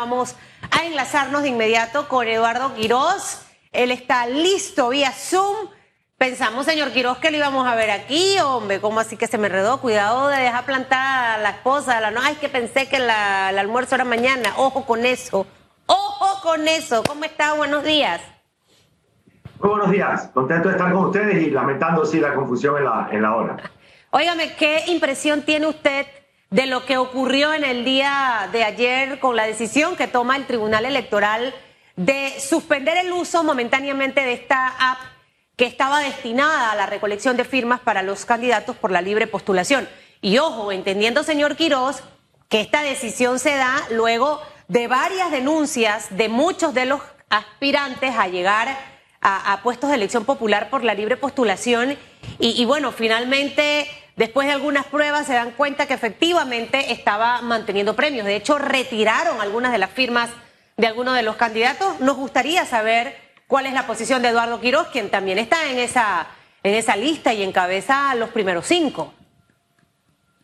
Vamos a enlazarnos de inmediato con Eduardo Quirós. Él está listo vía Zoom. Pensamos, señor Quirós, que lo íbamos a ver aquí, hombre, ¿cómo así que se me redó? Cuidado de dejar plantada a la esposa, la no, ay, que pensé que la, el almuerzo era mañana. Ojo con eso, ojo con eso. ¿Cómo está? Buenos días. Muy buenos días, contento de estar con ustedes y lamentando sí la confusión en la, en la hora. Óigame, ¿qué impresión tiene usted de lo que ocurrió en el día de ayer con la decisión que toma el Tribunal Electoral de suspender el uso momentáneamente de esta app que estaba destinada a la recolección de firmas para los candidatos por la libre postulación. Y ojo, entendiendo, señor Quirós, que esta decisión se da luego de varias denuncias de muchos de los aspirantes a llegar a, puestos de elección popular por la libre postulación. y bueno, finalmente Después de algunas pruebas se dan cuenta que efectivamente estaba manteniendo premios. De hecho, retiraron algunas de las firmas de algunos de los candidatos. Nos gustaría saber cuál es la posición de Eduardo Quiroz, quien también está en esa, en esa lista y encabeza los primeros cinco.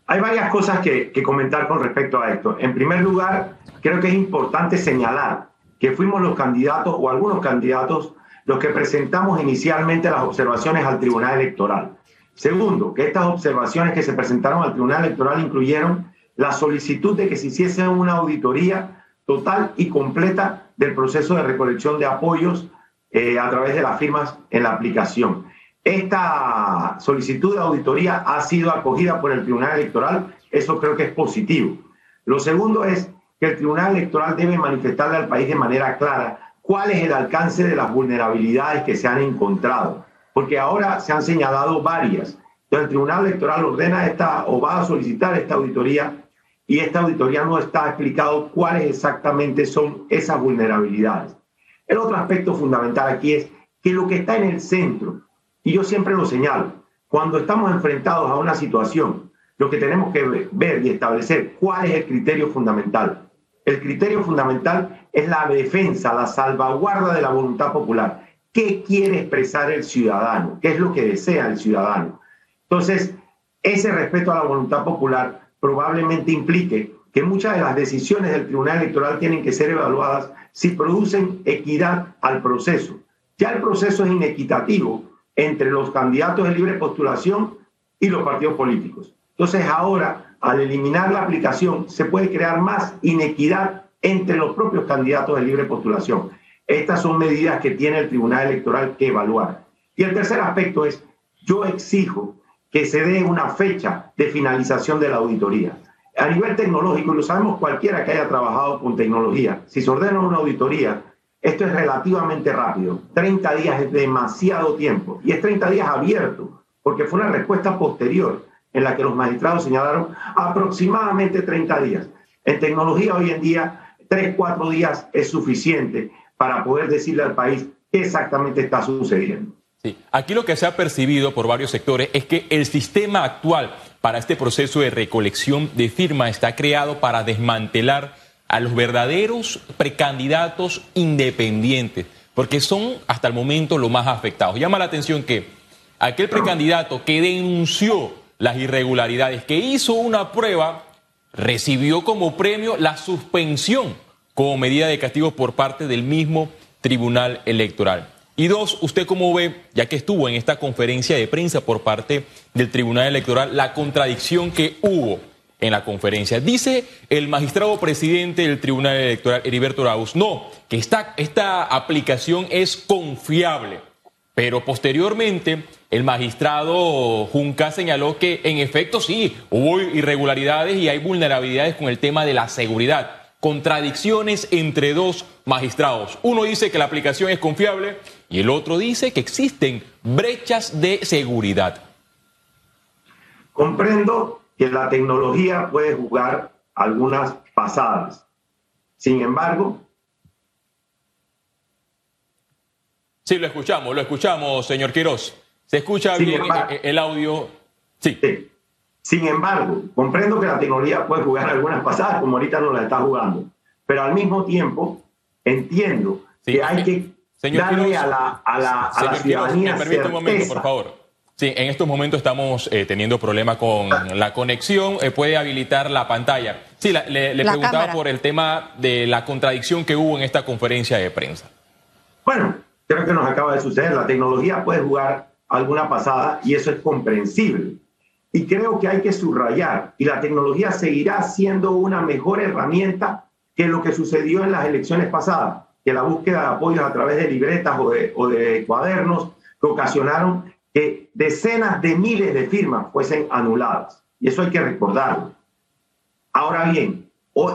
Hay varias cosas que, que comentar con respecto a esto. En primer lugar, creo que es importante señalar que fuimos los candidatos o algunos candidatos los que presentamos inicialmente las observaciones al Tribunal Electoral. Segundo, que estas observaciones que se presentaron al Tribunal Electoral incluyeron la solicitud de que se hiciese una auditoría total y completa del proceso de recolección de apoyos eh, a través de las firmas en la aplicación. Esta solicitud de auditoría ha sido acogida por el Tribunal Electoral, eso creo que es positivo. Lo segundo es que el Tribunal Electoral debe manifestarle al país de manera clara cuál es el alcance de las vulnerabilidades que se han encontrado porque ahora se han señalado varias. Entonces el Tribunal Electoral ordena esta o va a solicitar esta auditoría y esta auditoría no está explicado cuáles exactamente son esas vulnerabilidades. El otro aspecto fundamental aquí es que lo que está en el centro, y yo siempre lo señalo, cuando estamos enfrentados a una situación, lo que tenemos que ver y establecer cuál es el criterio fundamental. El criterio fundamental es la defensa, la salvaguarda de la voluntad popular qué quiere expresar el ciudadano, qué es lo que desea el ciudadano. Entonces, ese respeto a la voluntad popular probablemente implique que muchas de las decisiones del Tribunal Electoral tienen que ser evaluadas si producen equidad al proceso. Ya el proceso es inequitativo entre los candidatos de libre postulación y los partidos políticos. Entonces ahora, al eliminar la aplicación, se puede crear más inequidad entre los propios candidatos de libre postulación. Estas son medidas que tiene el Tribunal Electoral que evaluar. Y el tercer aspecto es, yo exijo que se dé una fecha de finalización de la auditoría. A nivel tecnológico, lo sabemos cualquiera que haya trabajado con tecnología, si se ordena una auditoría, esto es relativamente rápido. 30 días es demasiado tiempo y es 30 días abierto, porque fue una respuesta posterior en la que los magistrados señalaron aproximadamente 30 días. En tecnología hoy en día, 3, 4 días es suficiente para poder decirle al país qué exactamente está sucediendo. Sí. Aquí lo que se ha percibido por varios sectores es que el sistema actual para este proceso de recolección de firmas está creado para desmantelar a los verdaderos precandidatos independientes, porque son hasta el momento los más afectados. Llama la atención que aquel precandidato que denunció las irregularidades, que hizo una prueba, recibió como premio la suspensión como medida de castigo por parte del mismo Tribunal Electoral. Y dos, ¿usted cómo ve, ya que estuvo en esta conferencia de prensa por parte del Tribunal Electoral, la contradicción que hubo en la conferencia? Dice el magistrado presidente del Tribunal Electoral, Heriberto Raus, no, que esta, esta aplicación es confiable. Pero posteriormente, el magistrado Junca señaló que en efecto sí, hubo irregularidades y hay vulnerabilidades con el tema de la seguridad contradicciones entre dos magistrados. Uno dice que la aplicación es confiable y el otro dice que existen brechas de seguridad. Comprendo que la tecnología puede jugar algunas pasadas. Sin embargo... Sí, lo escuchamos, lo escuchamos, señor Quirós. ¿Se escucha bien el audio? sí. Sin embargo, comprendo que la tecnología puede jugar algunas pasadas como ahorita no la está jugando, pero al mismo tiempo entiendo que hay que darle a la, a la, a la ciudadanía me permite un momento, por favor. Sí, en estos momentos estamos eh, teniendo problemas con la conexión. Eh, puede habilitar la pantalla. Sí, le, preguntaba por el tema de la contradicción que hubo en esta conferencia de prensa. Bueno, creo que nos acaba de suceder. La tecnología puede jugar alguna pasada y eso es comprensible. Y creo que hay que subrayar, y la tecnología seguirá siendo una mejor herramienta que lo que sucedió en las elecciones pasadas, que la búsqueda de apoyos a través de libretas o de, cuadernos que ocasionaron que decenas de miles de firmas fuesen anuladas. Y eso hay que recordarlo. Ahora bien,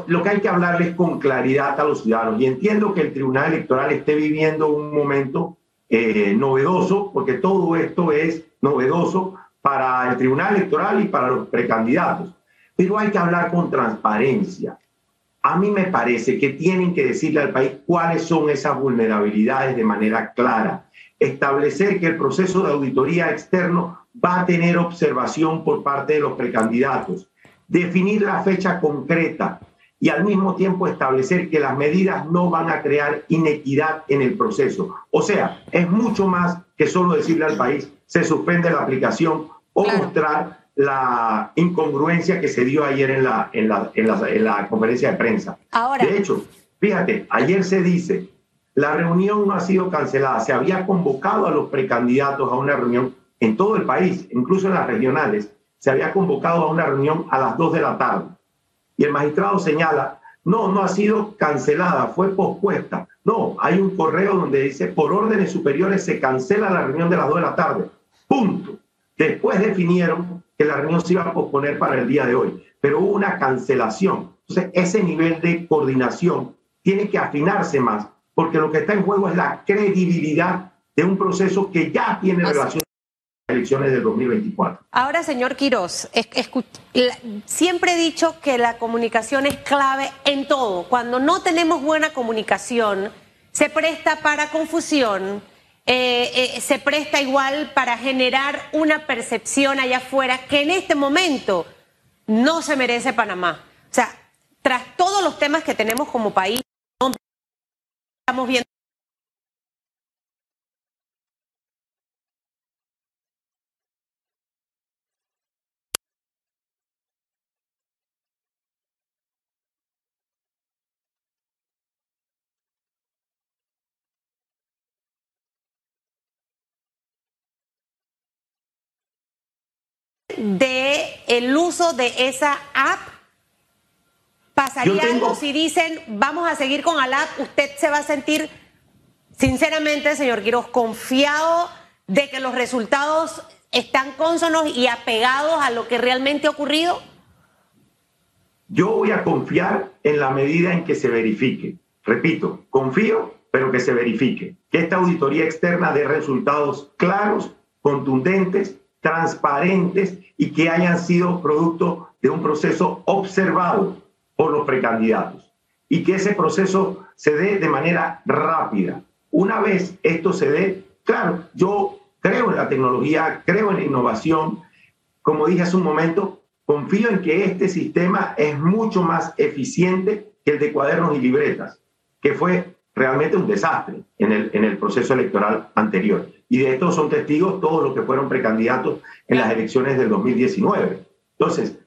lo que hay que hablarles con claridad a los ciudadanos, y entiendo que el Tribunal Electoral esté viviendo un momento eh, novedoso, porque todo esto es novedoso para el Tribunal Electoral y para los precandidatos, pero hay que hablar con transparencia. A mí me parece que tienen que decirle al país cuáles son esas vulnerabilidades de manera clara. Establecer que el proceso de auditoría externo va a tener observación por parte de los precandidatos, definir la fecha concreta y al mismo tiempo establecer que las medidas no van a crear inequidad en el proceso. O sea, es mucho más que solo decirle al país se suspende la aplicación o mostrar la incongruencia que se dio ayer en la, en la, en la, conferencia de prensa. Ahora. De hecho, fíjate, ayer se dice la reunión no ha sido cancelada. Se había convocado a los precandidatos a una reunión en todo el país, incluso en las regionales. Se había convocado a una reunión a las 2 de la tarde. Y el magistrado señala, no, no ha sido cancelada, fue pospuesta. No, hay un correo donde dice, por órdenes superiores se cancela la reunión de las 2 de la tarde. Punto. Después definieron que la reunión se iba a posponer para el día de hoy, pero hubo una cancelación. Entonces, ese nivel de coordinación tiene que afinarse más porque lo que está en juego es la credibilidad de un proceso que ya tiene relación elecciones de 2024. Ahora, señor Quiroz, siempre he dicho que la comunicación es clave en todo. Cuando no tenemos buena comunicación, se presta para confusión, eh, eh, se presta igual para generar una percepción allá afuera que en este momento no se merece Panamá. O sea, tras todos los temas que tenemos como país, estamos viendo de el uso de esa app ¿Pasaría algo si dicen vamos a seguir con ALAP? ¿Usted se va a sentir, sinceramente, señor Quiroz, confiado de que los resultados están cónsonos y apegados a lo que realmente ha ocurrido? Yo voy a confiar en la medida en que se verifique. Repito, confío, pero que se verifique. Que esta auditoría externa dé resultados claros, contundentes, transparentes y que hayan sido producto de un proceso observado por los precandidatos y que ese proceso se dé de manera rápida. Una vez esto se dé, claro, yo creo en la tecnología, creo en la innovación, como dije hace un momento, confío en que este sistema es mucho más eficiente que el de cuadernos y libretas, que fue realmente un desastre en el, en el proceso electoral anterior. Y de esto son testigos todos los que fueron precandidatos en las elecciones del 2019. Entonces,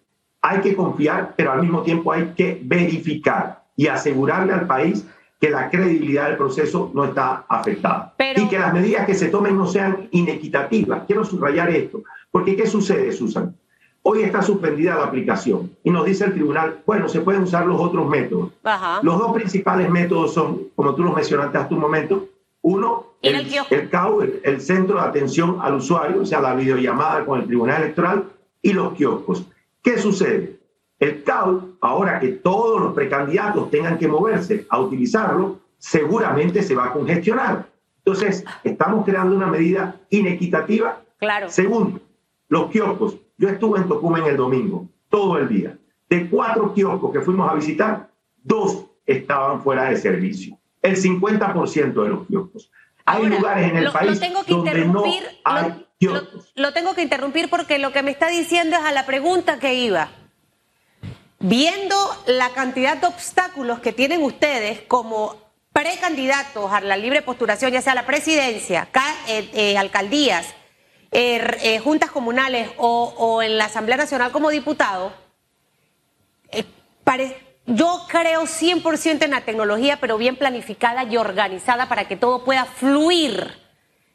hay que confiar, pero al mismo tiempo hay que verificar y asegurarle al país que la credibilidad del proceso no está afectada y que las medidas que se tomen no sean inequitativas. Quiero subrayar esto, porque ¿qué sucede, Susan? Hoy está suspendida la aplicación y nos dice el tribunal, bueno, se pueden usar los otros métodos. Los dos principales métodos son, como tú los mencionaste hace un momento, uno, el, el, el CAU, el Centro de Atención al Usuario, o sea, la videollamada con el Tribunal Electoral, y los kioscos. ¿Qué sucede? El CAU, ahora que todos los precandidatos tengan que moverse a utilizarlo, seguramente se va a congestionar. Entonces, estamos creando una medida inequitativa. Claro. Segundo, los kioscos. Yo estuve en Tocumen el domingo, todo el día. De cuatro kioscos que fuimos a visitar, dos estaban fuera de servicio. El 50% de los kioscos. Hay lugares en el país donde no hay lo, tengo que interrumpir porque lo que me está diciendo es a la pregunta que iba. Viendo la cantidad de obstáculos que tienen ustedes como precandidatos a la libre postulación, ya sea la presidencia, eh, eh, alcaldías, er, eh, juntas comunales o, en la Asamblea Nacional como diputado, eh, yo creo 100% en la tecnología, pero bien planificada y organizada para que todo pueda fluir.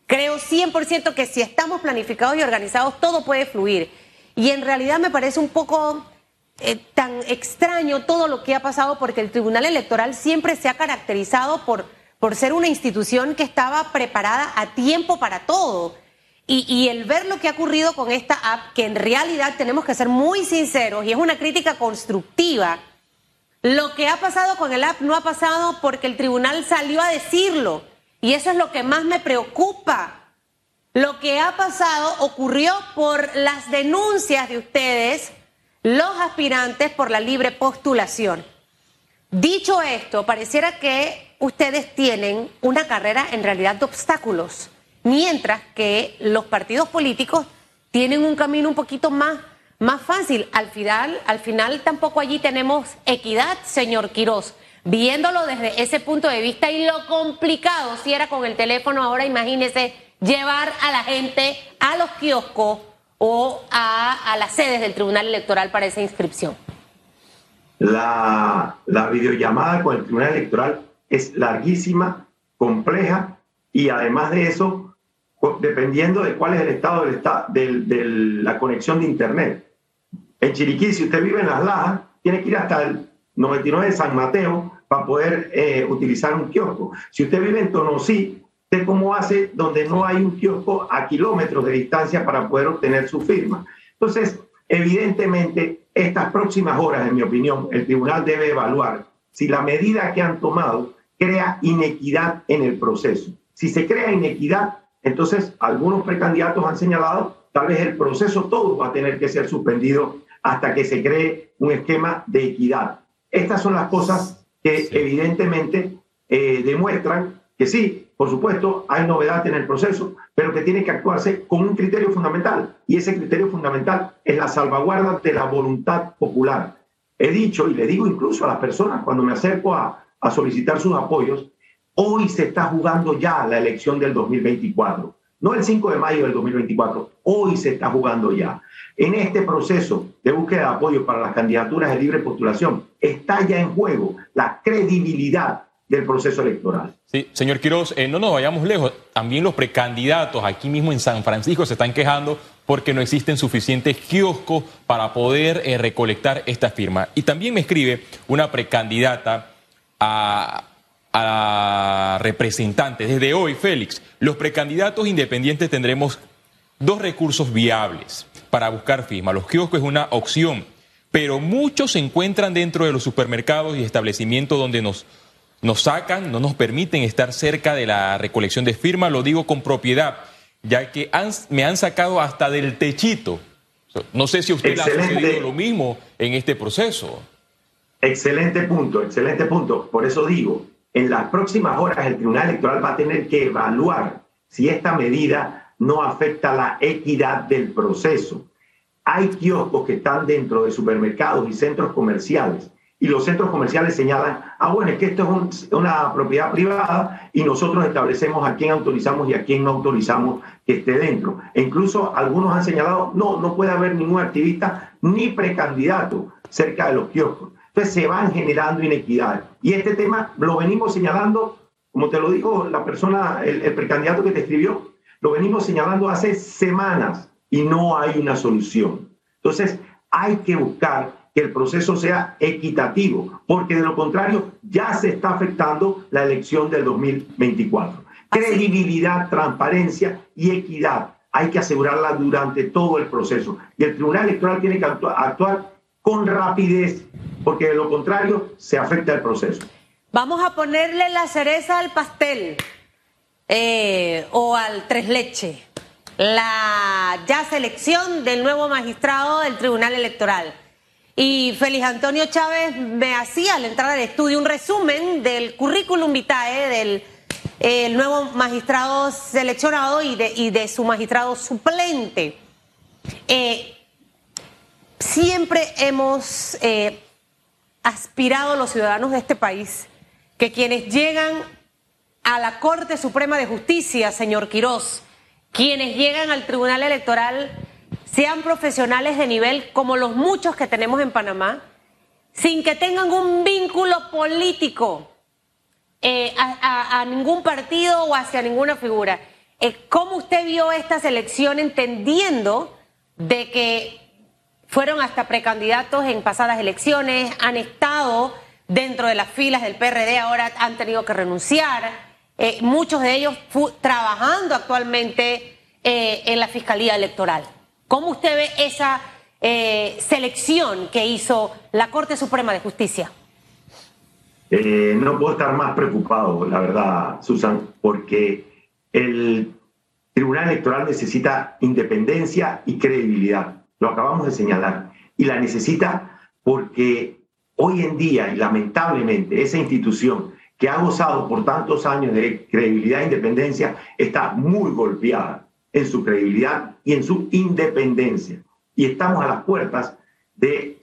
Creo 100% que si estamos planificados y organizados, todo puede fluir. Y en realidad me parece un poco eh, tan extraño todo lo que ha pasado porque el Tribunal Electoral siempre se ha caracterizado por, por ser una institución que estaba preparada a tiempo para todo. Y, y, el ver lo que ha ocurrido con esta app, que en realidad tenemos que ser muy sinceros y es una crítica constructiva, lo que ha pasado con el app no ha pasado porque el tribunal salió a decirlo. Y eso es lo que más me preocupa. Lo que ha pasado ocurrió por las denuncias de ustedes, los aspirantes, por la libre postulación. Dicho esto, pareciera que ustedes tienen una carrera en realidad de obstáculos, mientras que los partidos políticos tienen un camino un poquito más, más fácil. Al final, al final tampoco allí tenemos equidad, señor Quirós. Viéndolo desde ese punto de vista y lo complicado si era con el teléfono, ahora imagínese llevar a la gente a los kioscos o a, las sedes del Tribunal Electoral para esa inscripción. La, la videollamada con el Tribunal Electoral es larguísima, compleja y además de eso, dependiendo de cuál es el estado de la conexión de Internet. En Chiriquí, si usted vive en Las Lajas, tiene que ir hasta el 99 de San Mateo para poder eh, utilizar un kiosco. Si usted vive en Tonosí, ¿usted cómo hace donde no hay un kiosco a kilómetros de distancia para poder obtener su firma? Entonces, evidentemente, estas próximas horas, en mi opinión, el tribunal debe evaluar si la medida que han tomado crea inequidad en el proceso. Si se crea inequidad, entonces algunos precandidatos han señalado, tal vez el proceso todo va a tener que ser suspendido hasta que se cree un esquema de equidad. Estas son las cosas que evidentemente eh, demuestran que sí, por supuesto, hay novedad en el proceso, pero que tiene que actuarse con un criterio fundamental. Y ese criterio fundamental es la salvaguarda de la voluntad popular. He dicho y le digo incluso a las personas cuando me acerco a, a solicitar sus apoyos, hoy se está jugando ya la elección del 2024 no el 5 de mayo del 2024, hoy se está jugando ya. En este proceso de búsqueda de apoyo para las candidaturas de libre postulación está ya en juego la credibilidad del proceso electoral. Sí, señor Quiroz, eh, no nos vayamos lejos. También los precandidatos aquí mismo en San Francisco se están quejando porque no existen suficientes kioscos para poder eh, recolectar esta firma. Y también me escribe una precandidata a, a representantes. Desde hoy, Félix, los precandidatos independientes tendremos dos recursos viables para buscar firma. Los kioscos es una opción, pero muchos se encuentran dentro de los supermercados y establecimientos donde nos, nos sacan, no nos permiten estar cerca de la recolección de firmas. Lo digo con propiedad, ya que me han sacado hasta del techito. No sé si usted ha sucedido lo mismo en este proceso. Excelente punto, excelente punto. Por eso digo, en las próximas horas el Tribunal Electoral va a tener que evaluar si esta medida no afecta la equidad del proceso. Hay kioscos que están dentro de supermercados y centros comerciales y los centros comerciales señalan, ah, bueno, es que esto es una propiedad privada y nosotros establecemos a quién autorizamos y a quién no autorizamos que esté dentro. E incluso algunos han señalado, no, no puede haber ningún activista ni precandidato cerca de los kioscos. Entonces se van generando inequidades. Y este tema lo venimos señalando, como te lo dijo la persona, el, precandidato que te escribió, lo venimos señalando hace semanas y no hay una solución. Entonces hay que buscar que el proceso sea equitativo, porque de lo contrario ya se está afectando la elección del 2024. Credibilidad, transparencia y equidad hay que asegurarla durante todo el proceso. Y el Tribunal Electoral tiene que actuar con rapidez, porque de lo contrario se afecta el proceso. Vamos a ponerle la cereza al pastel eh, o al tres leche, la ya selección del nuevo magistrado del Tribunal Electoral. Y Félix Antonio Chávez me hacía al entrar al estudio un resumen del currículum vitae del eh, nuevo magistrado seleccionado y de, y de su magistrado suplente. Eh, Siempre hemos eh, aspirado los ciudadanos de este país que quienes llegan a la Corte Suprema de Justicia, señor Quirós, quienes llegan al Tribunal Electoral sean profesionales de nivel como los muchos que tenemos en Panamá, sin que tengan un vínculo político eh, a, ningún partido o hacia ninguna figura. Eh, ¿Cómo usted vio esta selección entendiendo de que fueron hasta precandidatos en pasadas elecciones, han estado dentro de las filas del PRD, ahora han tenido que renunciar, eh, muchos de ellos trabajando actualmente en la Fiscalía Electoral? ¿Cómo usted ve esa selección que hizo la Corte Suprema de Justicia? Eh, no puedo estar más preocupado, la verdad, Susan, porque el Tribunal Electoral necesita independencia y credibilidad. Lo acabamos de señalar. Y la necesita porque hoy en día, y lamentablemente, esa institución que ha gozado por tantos años de credibilidad e independencia está muy golpeada en su credibilidad y en su independencia. Y estamos a las puertas de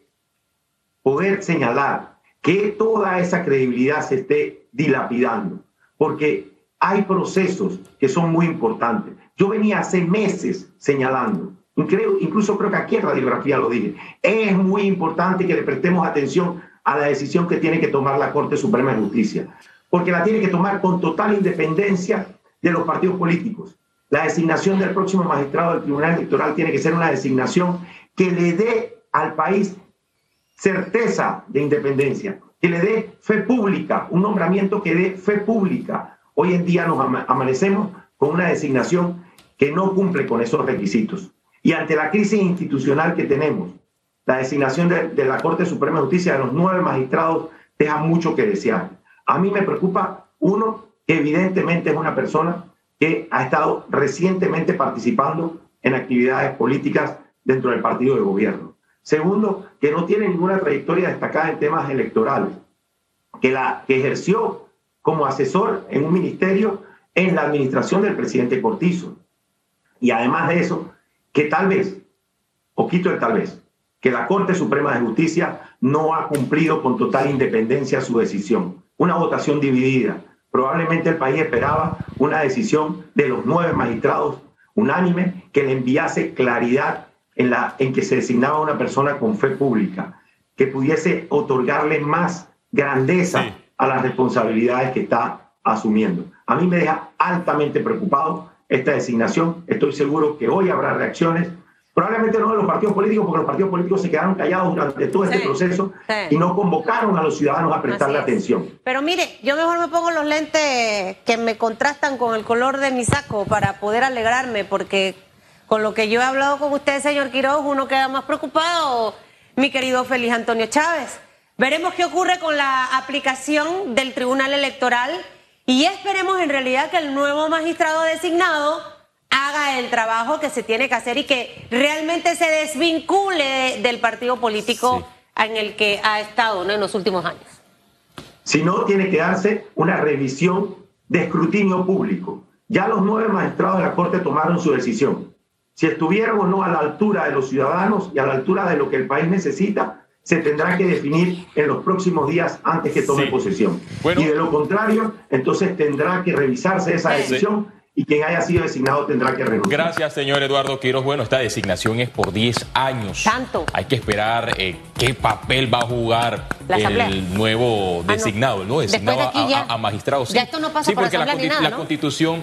poder señalar que toda esa credibilidad se esté dilapidando, porque hay procesos que son muy importantes. Yo venía hace meses señalando, incluso creo que aquí en radiografía lo dije, es muy importante que le prestemos atención a la decisión que tiene que tomar la Corte Suprema de Justicia, porque la tiene que tomar con total independencia de los partidos políticos. La designación del próximo magistrado del Tribunal Electoral tiene que ser una designación que le dé al país certeza de independencia, que le dé fe pública, un nombramiento que dé fe pública. Hoy en día nos amanecemos con una designación que no cumple con esos requisitos. Y ante la crisis institucional que tenemos, la designación de, la Corte Suprema de Justicia de los nueve magistrados deja mucho que desear. A mí me preocupa, uno, que evidentemente es una persona que ha estado recientemente participando en actividades políticas dentro del partido de gobierno. Segundo, que no tiene ninguna trayectoria destacada en temas electorales, que, la, que ejerció como asesor en un ministerio en la administración del presidente Cortizo. Y además de eso, que tal vez, poquito de tal vez, que la Corte Suprema de Justicia no ha cumplido con total independencia su decisión. Una votación dividida. Probablemente el país esperaba una decisión de los nueve magistrados unánime que le enviase claridad en, la, en que se designaba una persona con fe pública, que pudiese otorgarle más grandeza a las responsabilidades que está asumiendo. A mí me deja altamente preocupado esta designación. Estoy seguro que hoy habrá reacciones, probablemente no de los partidos políticos, porque los partidos políticos se quedaron callados durante todo este proceso y no convocaron a los ciudadanos a prestarle atención. Pero mire, yo mejor me pongo los lentes que me contrastan con el color de mi saco para poder alegrarme, porque con lo que yo he hablado con usted, señor Quiroz, uno queda más preocupado, mi querido Feliz Antonio Chávez. Veremos qué ocurre con la aplicación del Tribunal Electoral y esperemos en realidad que el nuevo magistrado designado haga el trabajo que se tiene que hacer y que realmente se desvincule del partido político en el que ha estado en los últimos años. Si no, tiene que darse una revisión de escrutinio público. Ya los nueve magistrados de la Corte tomaron su decisión si estuvieran o no a la altura de los ciudadanos y a la altura de lo que el país necesita, se tendrá que definir en los próximos días antes que tome posesión. y de lo contrario, entonces tendrá que revisarse esa decisión. Y quien haya sido designado tendrá que renunciar. Gracias, señor Eduardo Quiroz. Bueno, esta designación es por 10 años. Tanto. Hay que esperar eh, qué papel va a jugar el nuevo ah, designado, el nuevo designado a, magistrados. Ya esto no pasa sí, porque la, Constitución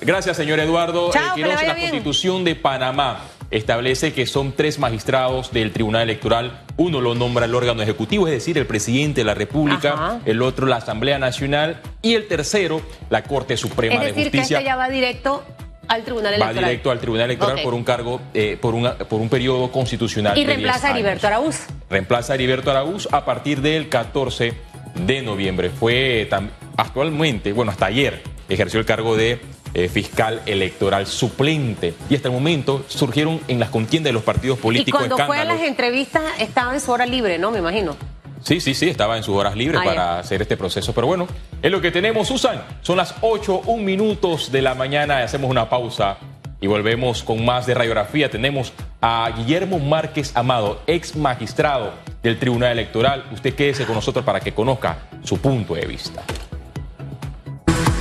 Gracias, señor Eduardo. Chao, eh, la Constitución de Panamá establece que son tres magistrados del Tribunal Electoral. Uno lo nombra el órgano ejecutivo, es decir, el presidente de la República, el otro la Asamblea Nacional y el tercero la Corte Suprema de Justicia. Que este ya va directo al Tribunal Electoral. Va directo al Tribunal Electoral por un cargo, eh, por, por un periodo constitucional. Y reemplaza a Heriberto Araúz. Reemplaza a Heriberto Araúz a partir del 14 de noviembre. Fue actualmente, bueno, hasta ayer, ejerció el cargo de eh, fiscal electoral suplente. Y hasta el momento surgieron en las contiendas de los partidos políticos. Y cuando fue a las entrevistas estaba en su hora libre, ¿no? Me imagino. Sí, sí, sí, estaba en sus horas libres para hacer este proceso. Pero bueno, es lo que tenemos, Susan. Son las 8, un minutos de la mañana. Hacemos una pausa y volvemos con más de radiografía. Tenemos a Guillermo Márquez Amado, ex magistrado del Tribunal Electoral. Usted quédese con nosotros para que conozca su punto de vista.